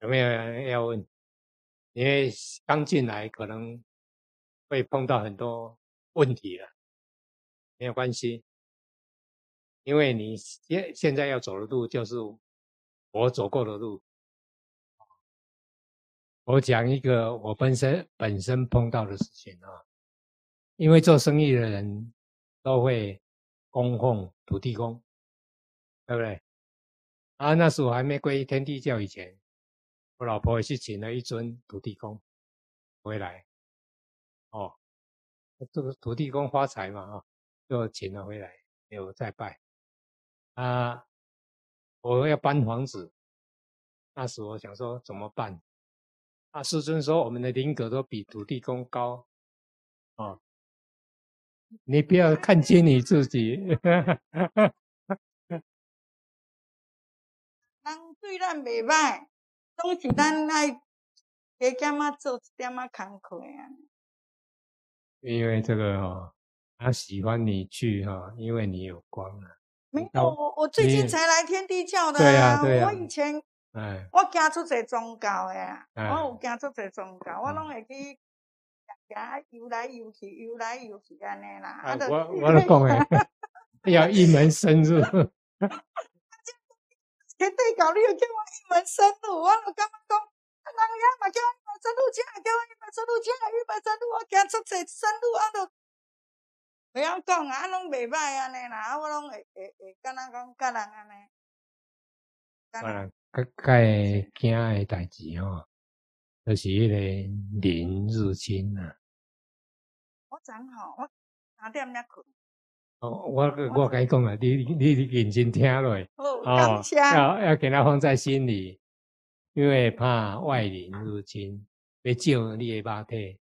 有没有人要问？因为刚进来可能会碰到很多问题了，没有关系，因为你现现在要走的路就是我走过的路。我讲一个我本身本身碰到的事情啊，因为做生意的人都会供奉土地公，对不对？啊，那时候我还没归天地教以前，我老婆也去请了一尊土地公回来，哦，这个土地公发财嘛，啊，就请了回来，有再拜。啊，我要搬房子，那时我想说怎么办？啊，师尊说我们的灵格都比土地公高，哦，你不要看轻你自己。人对咱袂歹，总是咱爱加减啊做一点啊工课啊。因为这个哦，他喜欢你去哈，因为你有光啊。没有，我我最近才来天地教的啊。对啊，对啊。我以前。哎，我行出济宗教的我有行出济宗教，嗯、我拢会去行游来游去，游来游去安尼啦。哎、啊，我我来讲诶，要一门深入。天地教你又叫我一门深入，我就感觉讲，人家嘛叫我一门深入，这叫我一门深入，这一门深入，我行出济深入，我都袂晓讲啊，拢袂歹安尼啦，我拢会会会，敢若讲甲人安尼。嗯。较该惊的代志吼，就是迄个灵入侵啊。我真好，我三点才困。哦，我我甲你讲啊，你你你认真听落。哦。要要给他放在心里，因为怕外人入侵，要照你的肉体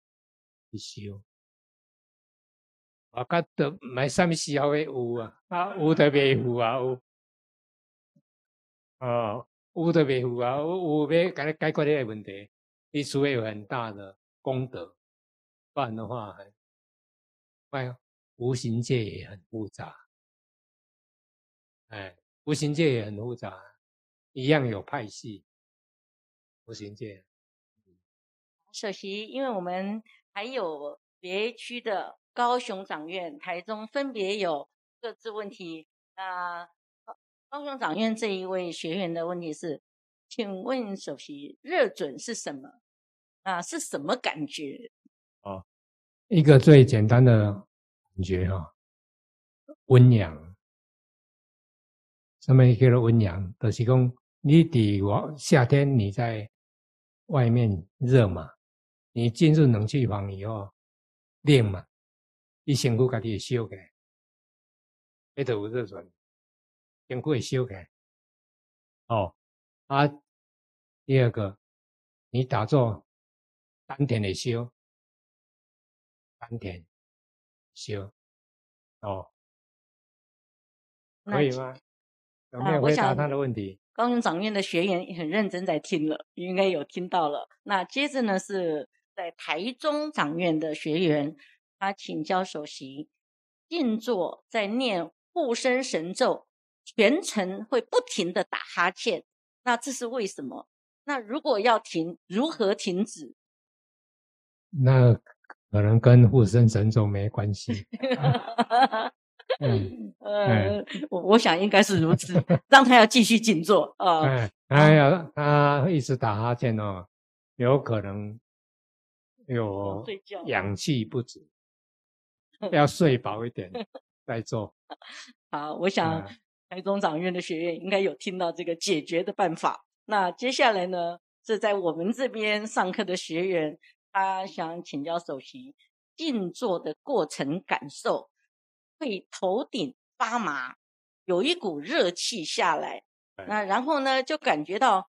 去修。我觉得买什么时候会有啊？啊，有的袂有啊，有。哦。有的维护啊，有有要解解决这个问题，你除非有很大的功德，不然的话，哎，无形界也很复杂，哎，无形界也很复杂，一样有派系，无形界。首席，因为我们还有别区的高雄长院、台中分别有各自问题啊。高雄长院这一位学员的问题是，请问首席热准是什么？啊，是什么感觉？哦，一个最简单的感觉哈，温阳。什么叫做温阳？就是讲你底我夏天你在外面热嘛，你进入冷气房以后冷嘛，你身躯家己会烧起来，那就有热准。先会修改哦，啊，第二个，你打坐丹田的修，丹田修哦，可以吗？有没有回答他的问题？高雄长院的学员很认真在听了，应该有听到了。那接着呢，是在台中长院的学员，他请教首席，静坐在念护身神咒。全程会不停的打哈欠，那这是为什么？那如果要停，如何停止？那可能跟护身神咒没关系。嗯，呃，我我想应该是如此，让他要继续静坐啊。哎，他要他一直打哈欠哦，有可能有氧气不足，要睡饱一点再做。好，我想。嗯台中掌院的学员应该有听到这个解决的办法。那接下来呢，是在我们这边上课的学员，他想请教首席，静坐的过程感受，会头顶发麻，有一股热气下来，那然后呢，就感觉到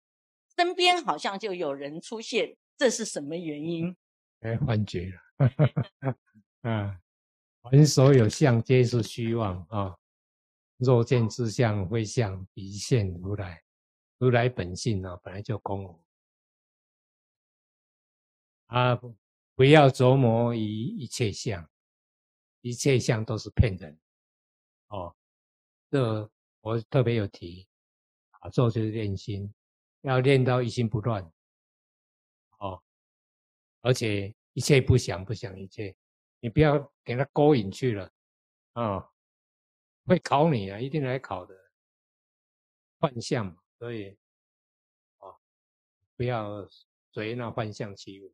身边好像就有人出现，这是什么原因？哎，幻觉了，啊，凡所有相，皆是虚妄啊。若见之相，非相，彼现如来。如来本性呢，本来就空无。啊，不要琢磨于一切相，一切相都是骗人。哦，这我特别有提，打坐就是练心，要练到一心不乱，哦，而且一切不想，不想一切，你不要给他勾引去了，啊、会考你啊，一定来考的，幻象，所以，哦，不要随那幻象起舞。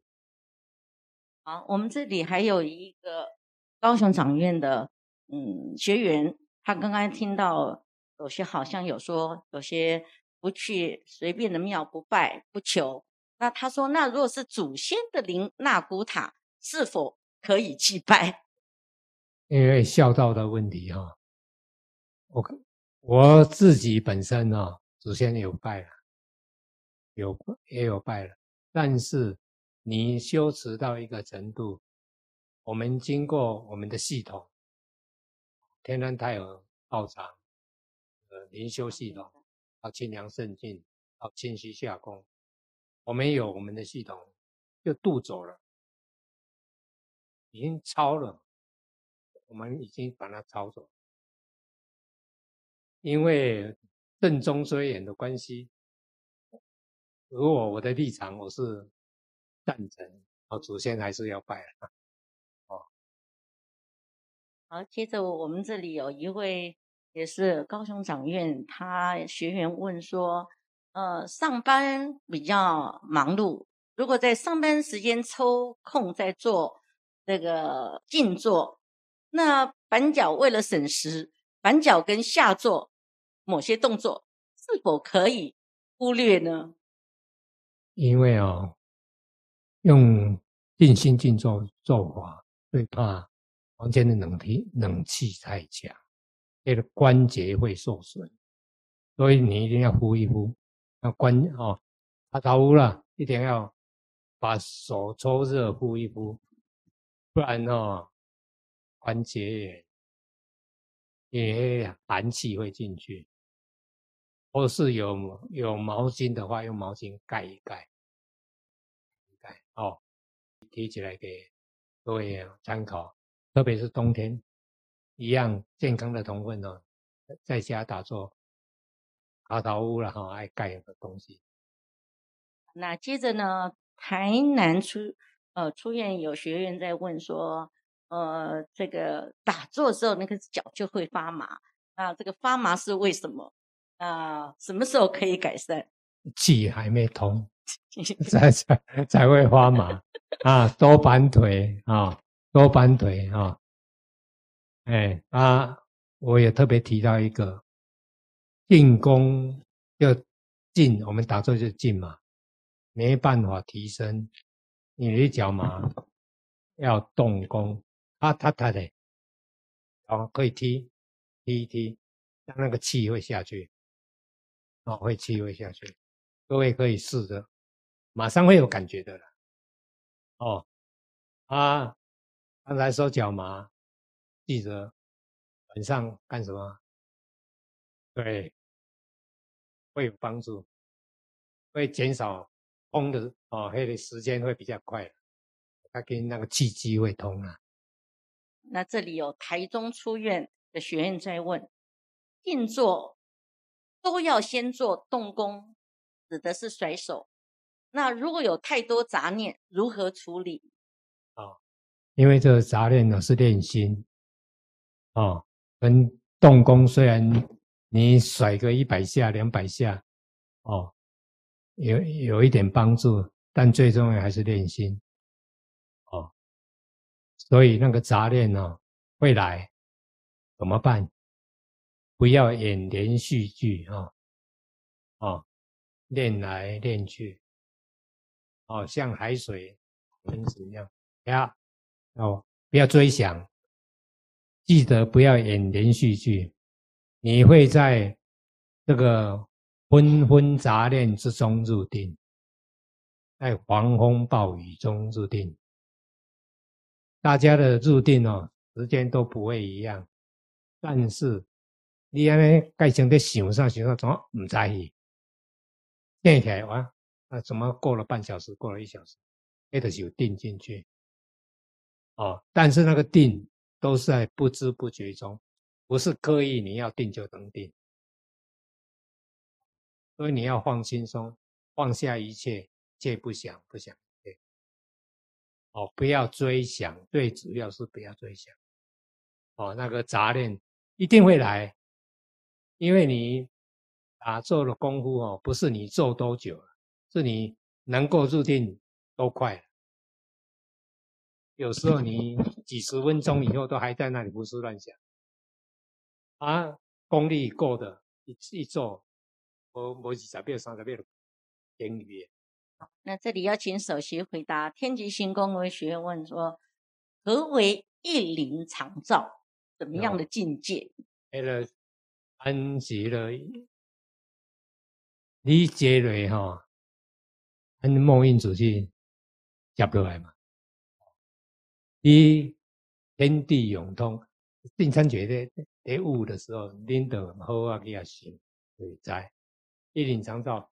好，我们这里还有一个高雄长院的嗯学员，他刚刚听到有些好像有说有些不去随便的庙不拜不求，那他说那如果是祖先的灵纳古塔是否可以祭拜？因为孝道的问题哈，我我自己本身啊祖先有拜了，有也有拜了，但是。你修持到一个程度，我们经过我们的系统，天然太有道场，呃，灵修系统，到清凉圣境，到清虚下功，我们有我们的系统，就渡走了，已经超了，我们已经把它超走，因为正中虽远的关系，如果我的立场我是。赞成，哦，祖先还是要拜啊。哦，好，接着我们这里有一位也是高雄长院，他学员问说，呃，上班比较忙碌，如果在上班时间抽空在做这个静坐，那板脚为了省时，板脚跟下坐某些动作是否可以忽略呢？因为哦。用静心静坐做法，最怕房间的冷气冷气太强，这个关节会受损，所以你一定要敷一敷，要关哦，他头乌了，一定要把手搓热敷一敷，不然哦，关节也寒气会进去，或是有有毛巾的话，用毛巾盖一盖。哦，提起来给各位参考，特别是冬天，一样健康的同分哦，在家打坐，爬头屋然后，爱盖的东西。那接着呢，台南出呃出院有学员在问说，呃，这个打坐的时候那个脚就会发麻，那这个发麻是为什么？啊，什么时候可以改善？气还没通。才才才会发麻啊，多板腿啊，多板腿啊，哎啊，我也特别提到一个进功，就进，我们打坐就进嘛，没办法提升你的脚麻，要动功，啊，他他的，哦，可以踢踢一踢，让那个气会下去，哦，会气会下去，各位可以试着。马上会有感觉的了。哦，啊，刚才说脚麻，记得晚上干什么？对，会有帮助，会减少通的哦，黑的时间会比较快，它跟那个气机会通啊。那这里有台中出院的学员在问：静坐都要先做动功，指的是甩手。那如果有太多杂念，如何处理？啊，因为这个杂念呢是练心，啊，跟动功虽然你甩个一百下、两百下，哦，有有一点帮助，但最重要还是练心，哦，所以那个杂念呢会来，怎么办？不要演连续剧啊，啊，练来练去。哦，像海水喷子一样，不要哦，不要追想，记得不要演连续剧，你会在这个纷纷杂念之中入定，在狂风暴雨中入定。大家的入定哦，时间都不会一样，但是你安尼盖成在想上想上，怎么唔在意？变起来哇！那怎么过了半小时，过了一小时，那个就定进去，哦，但是那个定都是在不知不觉中，不是刻意你要定就能定，所以你要放轻松，放下一切，切不想不想。对，哦，不要追想，最主要是不要追想。哦，那个杂念一定会来，因为你打坐的功夫哦，不是你做多久了，是你能够入定多快了。有时候你几十分钟以后都还在那里胡思乱想，啊，功力够的，一一做，我我几十遍、三十遍的经验。那这里要请首席回答天极星公文学员问说：何为一灵常照？怎么样的境界？为了安息了，你接来哈，按梦印主去接落来嘛。你天地永通，定参觉的得悟的时候，领导好啊，去啊行，对在一灵常照，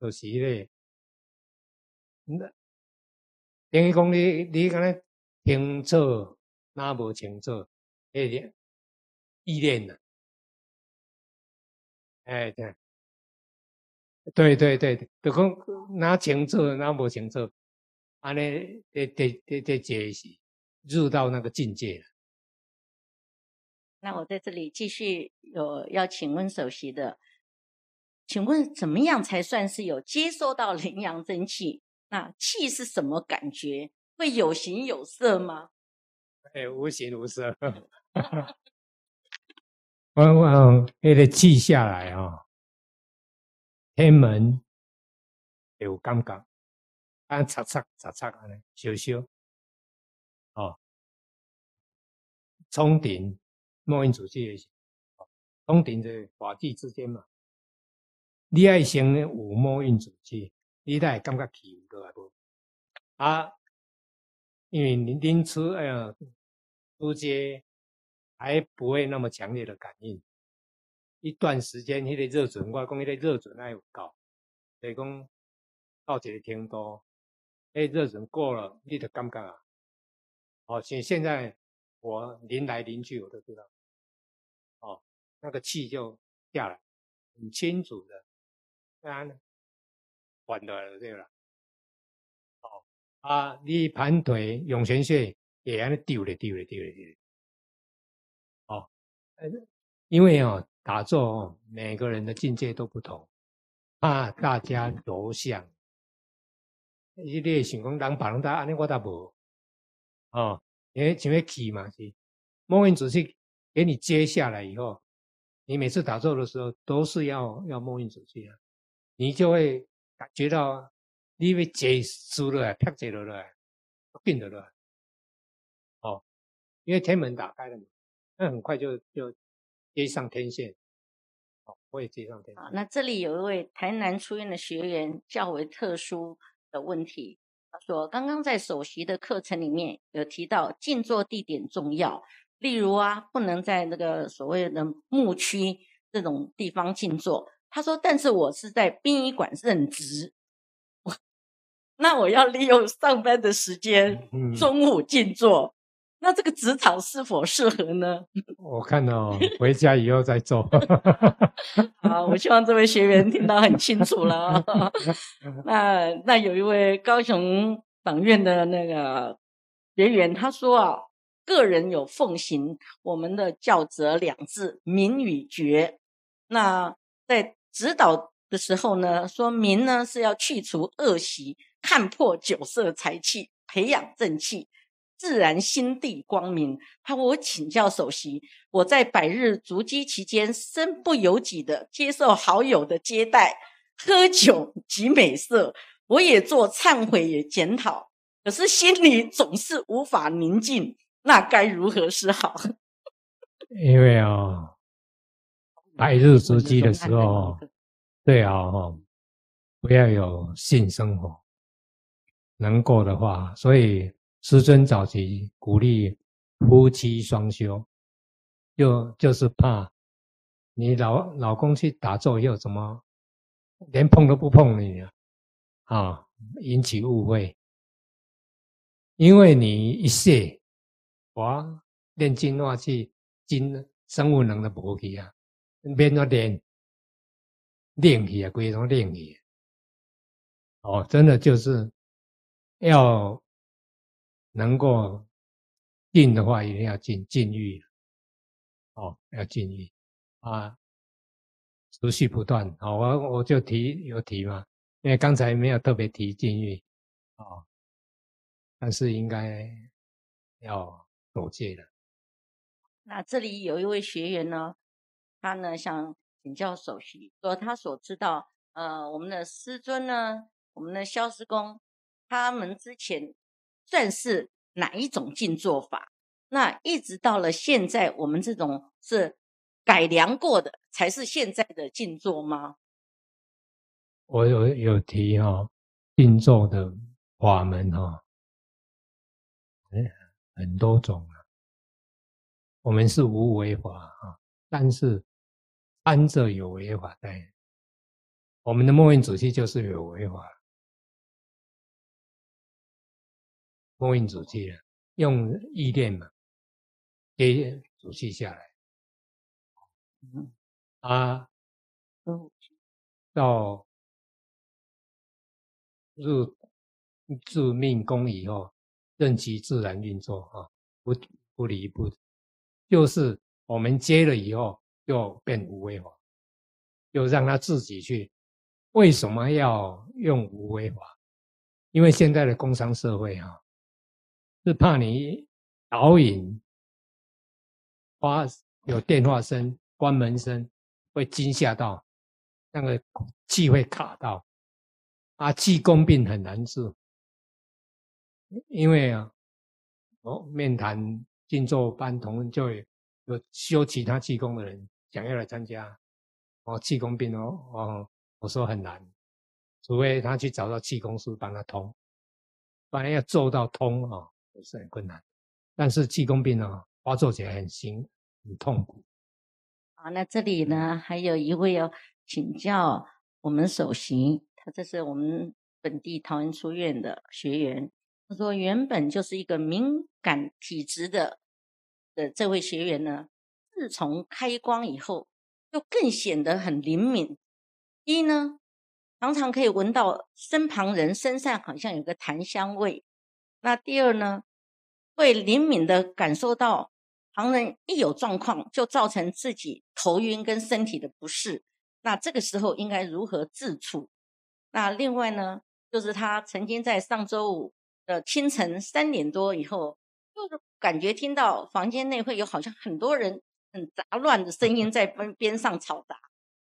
就是咧，那等于讲你你刚才清楚，那无清楚，那点意念呢？哎，对，对对对，就讲那清楚，那无清楚，安尼得得得得解释。入到那个境界了。那我在这里继续有要请问首席的，请问怎么样才算是有接收到灵阳真气？那气是什么感觉？会有形有色吗？哎，无形无色。往往那个气下来啊、哦，天门有感觉，啊，擦擦擦擦啊，烧烧。哦，冲顶梦印主气也行，冲顶在法际之间嘛。你爱先有梦印主气，你才会感觉气有过来不？啊，因为您您出哎呀，出街还不会那么强烈的感应。一段时间，迄个热准，我讲迄个热准还有高，所以讲到这个程度，那热准过了，你就感觉啊。哦，现现在我临来临去，我都知道。哦，那个气就下来，很清楚的，当然缓的了，对了。哦，啊，你盘腿涌泉穴也安尼丢了丢了丢了丢了。哦，因为哦，打坐哦，每个人的境界都不同，怕大家着想。你咧想讲人别人家安尼，我倒无。哦，因为前面气嘛是，梦印主气给你接下来以后，你每次打坐的时候都是要要梦印主气啊，你就会感觉到你被接住了，啪接了了，变得了，哦，因为天门打开了嘛，那很快就就接上天线，哦，我也接上天线。好，那这里有一位台南出院的学员较为特殊的问题。他说：“刚刚在首席的课程里面有提到静坐地点重要，例如啊，不能在那个所谓的牧区这种地方静坐。”他说：“但是我是在殡仪馆任职，那我要利用上班的时间中午静坐。”那这个职场是否适合呢？我看到回家以后再做。好，我希望这位学员听到很清楚了。那那有一位高雄党院的那个学员，他说啊，个人有奉行我们的教则两字明与觉。那在指导的时候呢，说明呢是要去除恶习，看破酒色财气，培养正气。自然心地光明。他说：“我请教首席，我在百日足基期间，身不由己的接受好友的接待，喝酒及美色，我也做忏悔也检讨，可是心里总是无法宁静，那该如何是好？”因为啊、哦，百日 筑基的时候，对啊，不要有性生活，能够的话，所以。师尊早期鼓励夫妻双修，就就是怕你老老公去打坐又，怎么连碰都不碰你啊？啊，引起误会。因为你一泄，哇，练精化气，精生物能的补气啊，变咗练练气啊，规种练气。哦，真的就是要能够进的话，一定要进禁欲，哦，要禁欲啊，持续不断。好，我我就提有提嘛，因为刚才没有特别提禁欲，哦，但是应该要守戒的。那这里有一位学员呢，他呢想请教首席，说他所知道，呃，我们的师尊呢。我们的萧师公，他们之前算是哪一种静坐法？那一直到了现在，我们这种是改良过的，才是现在的静坐吗？我有有提哈、哦，静坐的法门哈、哦，很多种啊。我们是无为法啊，但是安者有为法在。我们的末印主题就是有为法。末印主气了，用意念嘛，给主气下来。啊，到入入命宫以后，任其自然运作啊，不不离不，就是我们接了以后，就变无为法，就让他自己去。为什么要用无为法？因为现在的工商社会啊。是怕你导引发有电话声、关门声，会惊吓到，那个气会卡到，啊，气功病很难治，因为啊，哦，面谈静坐班同就有修其他气功的人想要来参加，哦，气功病哦，哦，我说很难，除非他去找到气功师帮他通，不然要做到通啊。哦是很困难，但是气功病呢，发作起来很辛很痛苦。好，那这里呢，还有一位要请教我们首席，他这是我们本地桃园书院的学员。他说，原本就是一个敏感体质的的这位学员呢，自从开光以后，就更显得很灵敏。一呢，常常可以闻到身旁人身上好像有个檀香味。那第二呢，会灵敏的感受到旁人一有状况，就造成自己头晕跟身体的不适。那这个时候应该如何自处？那另外呢，就是他曾经在上周五的清晨三点多以后，就是感觉听到房间内会有好像很多人很杂乱的声音在边边上嘈杂。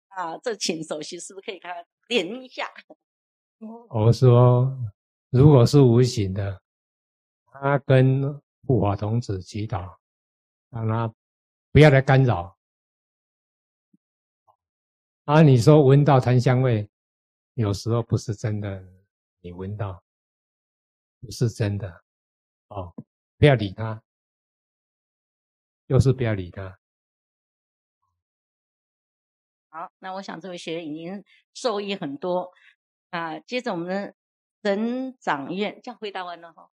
啊，这请首席是不是可以看点一下？我说，如果是无形的。他跟护法童子祈祷，让他不要来干扰。啊，你说闻到檀香味，有时候不是真的，你闻到不是真的，哦，不要理他，就是不要理他。好，那我想这位学员已经受益很多啊。接着我们的神长院，这样回答完了哈。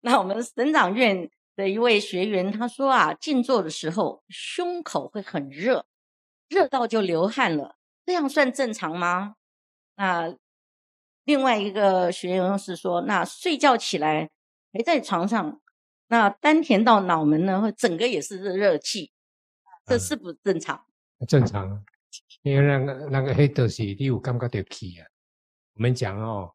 那我们省长院的一位学员他说啊，静坐的时候胸口会很热，热到就流汗了，这样算正常吗？那另外一个学员是说，那睡觉起来还在床上，那丹田到脑门呢，会整个也是热热气，这是不正常？嗯、正常，因为那个那个黑的是你有感觉到气啊。我们讲哦，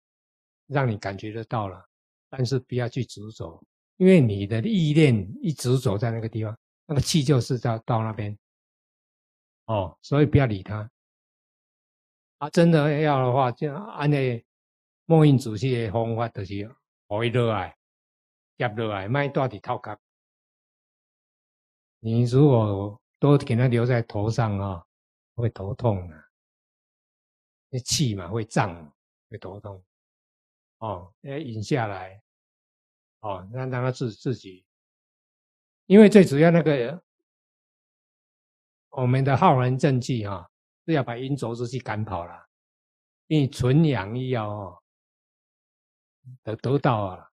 让你感觉得到了。但是不要去执着，因为你的意念一执着在那个地方，那个气就是到到那边，哦，所以不要理他。啊，真的要的话，就按那末印主席的方法，就是可以落来，接落来，卖大底套卡。你如果都给他留在头上啊、哦，会头痛的，那气嘛会胀，会头痛。哦，要引下来，哦，让让他自自己，因为最主要那个我们的浩然正气哈，是要把阴浊之气赶跑了，因为纯阳一要哦，得得到啊，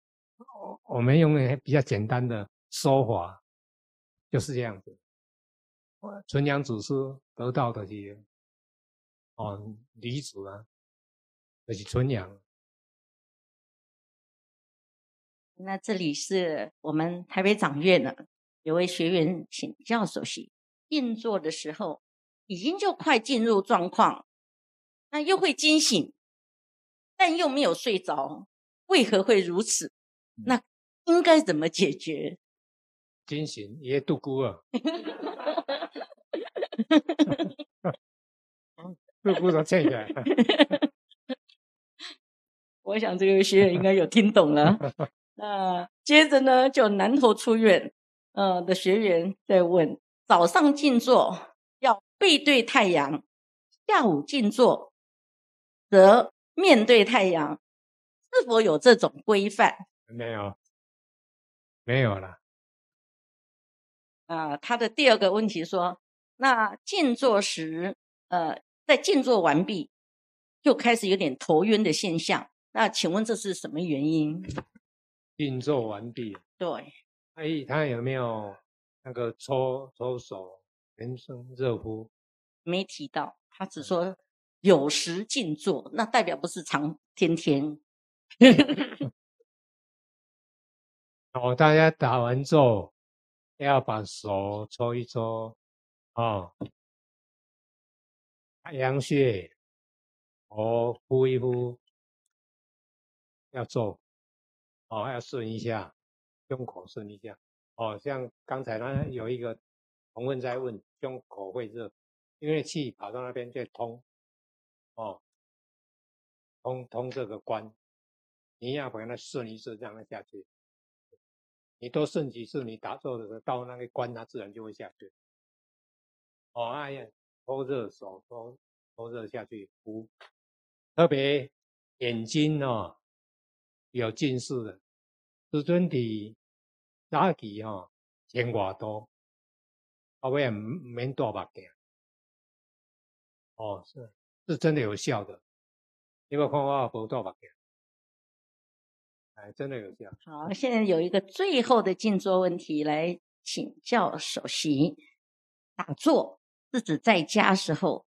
我们用比较简单的说法，就是这样子，纯阳只是得到的这些，哦，离子啊。就是纯阳。那这里是我们台北掌院呢有位学员请教首席，静坐的时候已经就快进入状况，那又会惊醒，但又没有睡着，为何会如此？那应该怎么解决？惊醒也度孤啊，度孤都这个。我想这个学员应该有听懂了。那接着呢，就南投出院，呃的学员在问：早上静坐要背对太阳，下午静坐则面对太阳，是否有这种规范？没有，没有了。啊、呃，他的第二个问题说：那静坐时，呃，在静坐完毕，就开始有点头晕的现象。那请问这是什么原因？静坐完毕，对，哎，他有没有那个搓搓手、全身热敷？没提到，他只说有时静坐，那代表不是常天天。哦，大家打完坐要把手搓一搓，哦，太阳穴，哦，敷一敷，要做。哦，要顺一下，胸口顺一下。哦，像刚才呢，有一个同问在问，胸口会热，因为气跑到那边就通。哦，通通这个关，你要把它顺一顺，让它下去。你多顺几次，你打坐的时候到那个关，它自然就会下去。哦，哎呀，搓热手，搓搓热下去，敷。特别眼睛哦。有近视的，师尊的早期吼，钱外多，后尾也唔免戴目镜。哦，是是真的有效的，你有看我无戴目镜？哎，真的有效。好，现在有一个最后的静坐问题来请教首席。打坐是指在家时候，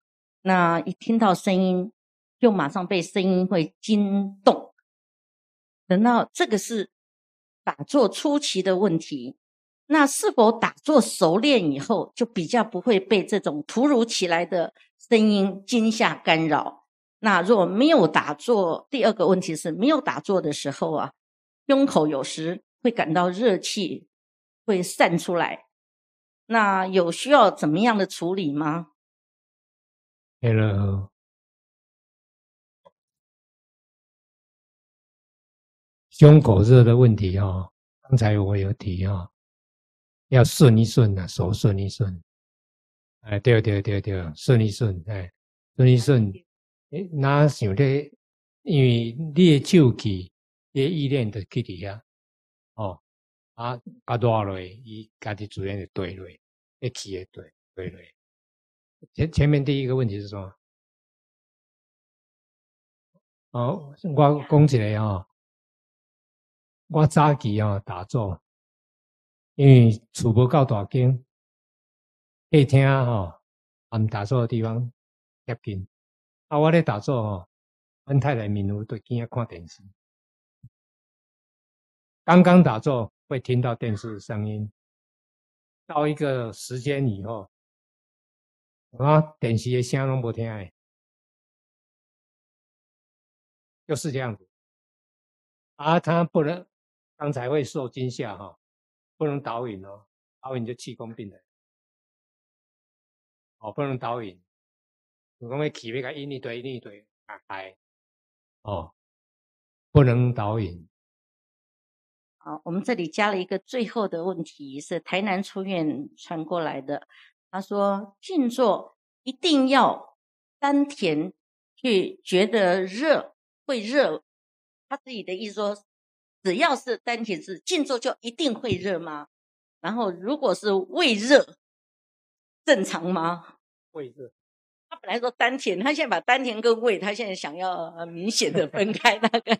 那一听到声音，就马上被声音会惊动。等到这个是打坐初期的问题，那是否打坐熟练以后，就比较不会被这种突如其来的声音惊吓干扰？那若没有打坐，第二个问题是没有打坐的时候啊，胸口有时会感到热气会散出来，那有需要怎么样的处理吗？Hello。胸口热的问题哈，刚才我有提哈，要顺一顺呐，手顺一顺，哎，对对对对，顺一顺，哎，顺一顺，哎，那想的？因为你的手气，你的意念就去底下，哦，啊，啊，落落，伊家己自然就对落，一起也对对落。前前面第一个问题是什么？哦，我讲起来啊。我早期啊打坐，因为厝无够大间，客厅吼，俺打坐的地方贴近。啊，我咧打坐吼，阮太太面有对镜仔看电视。刚刚打坐会听到电视声音，到一个时间以后，啊，电视的声拢无听诶，就是这样子。啊，他不能。刚才会受惊吓哈，不能导引哦，导引就气功病人。哦，不能导引，我讲会起那个引力对引力对打开，哦，不能导引。好，我们这里加了一个最后的问题，是台南出院传过来的。他说静坐一定要丹田去觉得热会热，他自己的意思说。只要是丹田是静坐，就一定会热吗？然后如果是胃热，正常吗？胃热，他本来说丹田，他现在把丹田跟胃，他现在想要明显的分开那个。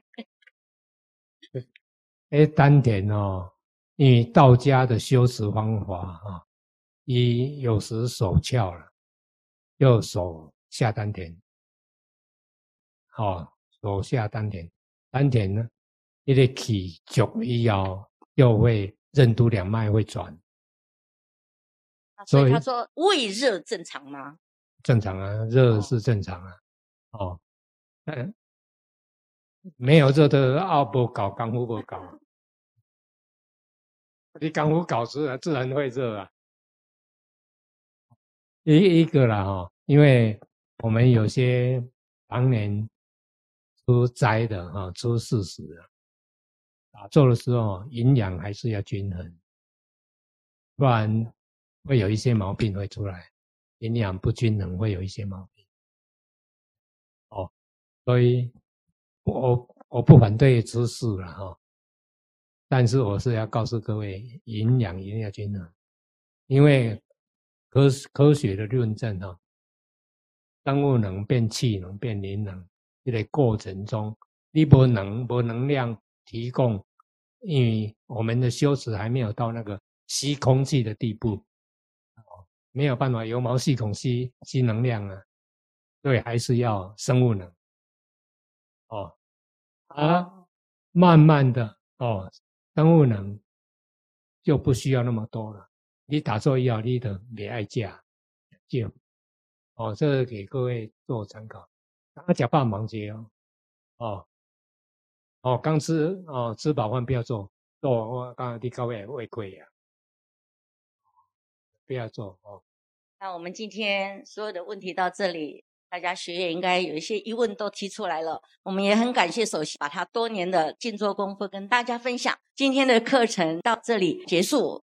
哎，丹田哦，因为道家的修持方法啊，一有时手翘了，右手下丹田，好，手下丹田，丹田呢，一个气足以后，又会任督两脉会转。所以他说胃热正常吗？正常啊，热是正常啊。哦，嗯，没有热的奥不搞，刚不不搞。你刚不搞自然自然会热啊。一一个了哈，因为我们有些常年出灾的哈，出事实的，打坐的时候营养还是要均衡，不然。会有一些毛病会出来，营养不均衡会有一些毛病。哦，所以我我不反对吃素了哈，但是我是要告诉各位，营养一定要均衡，因为科科学的论证哈，生物能变气能变灵能，这个过程中你不能不能量提供，因为我们的修持还没有到那个吸空气的地步。没有办法由毛细孔吸吸能量啊，所以还是要生物能。哦，啊，慢慢的哦，生物能就不需要那么多了。你打坐要，你的别爱加就哦，这个给各位做参考。刚刚讲半忙节哦，哦，哦，刚吃哦，吃饱饭不要做，做我刚刚你各位胃溃呀。不要做哦。那我们今天所有的问题到这里，大家学员应该有一些疑问都提出来了。我们也很感谢首席把他多年的静坐功夫跟大家分享。今天的课程到这里结束。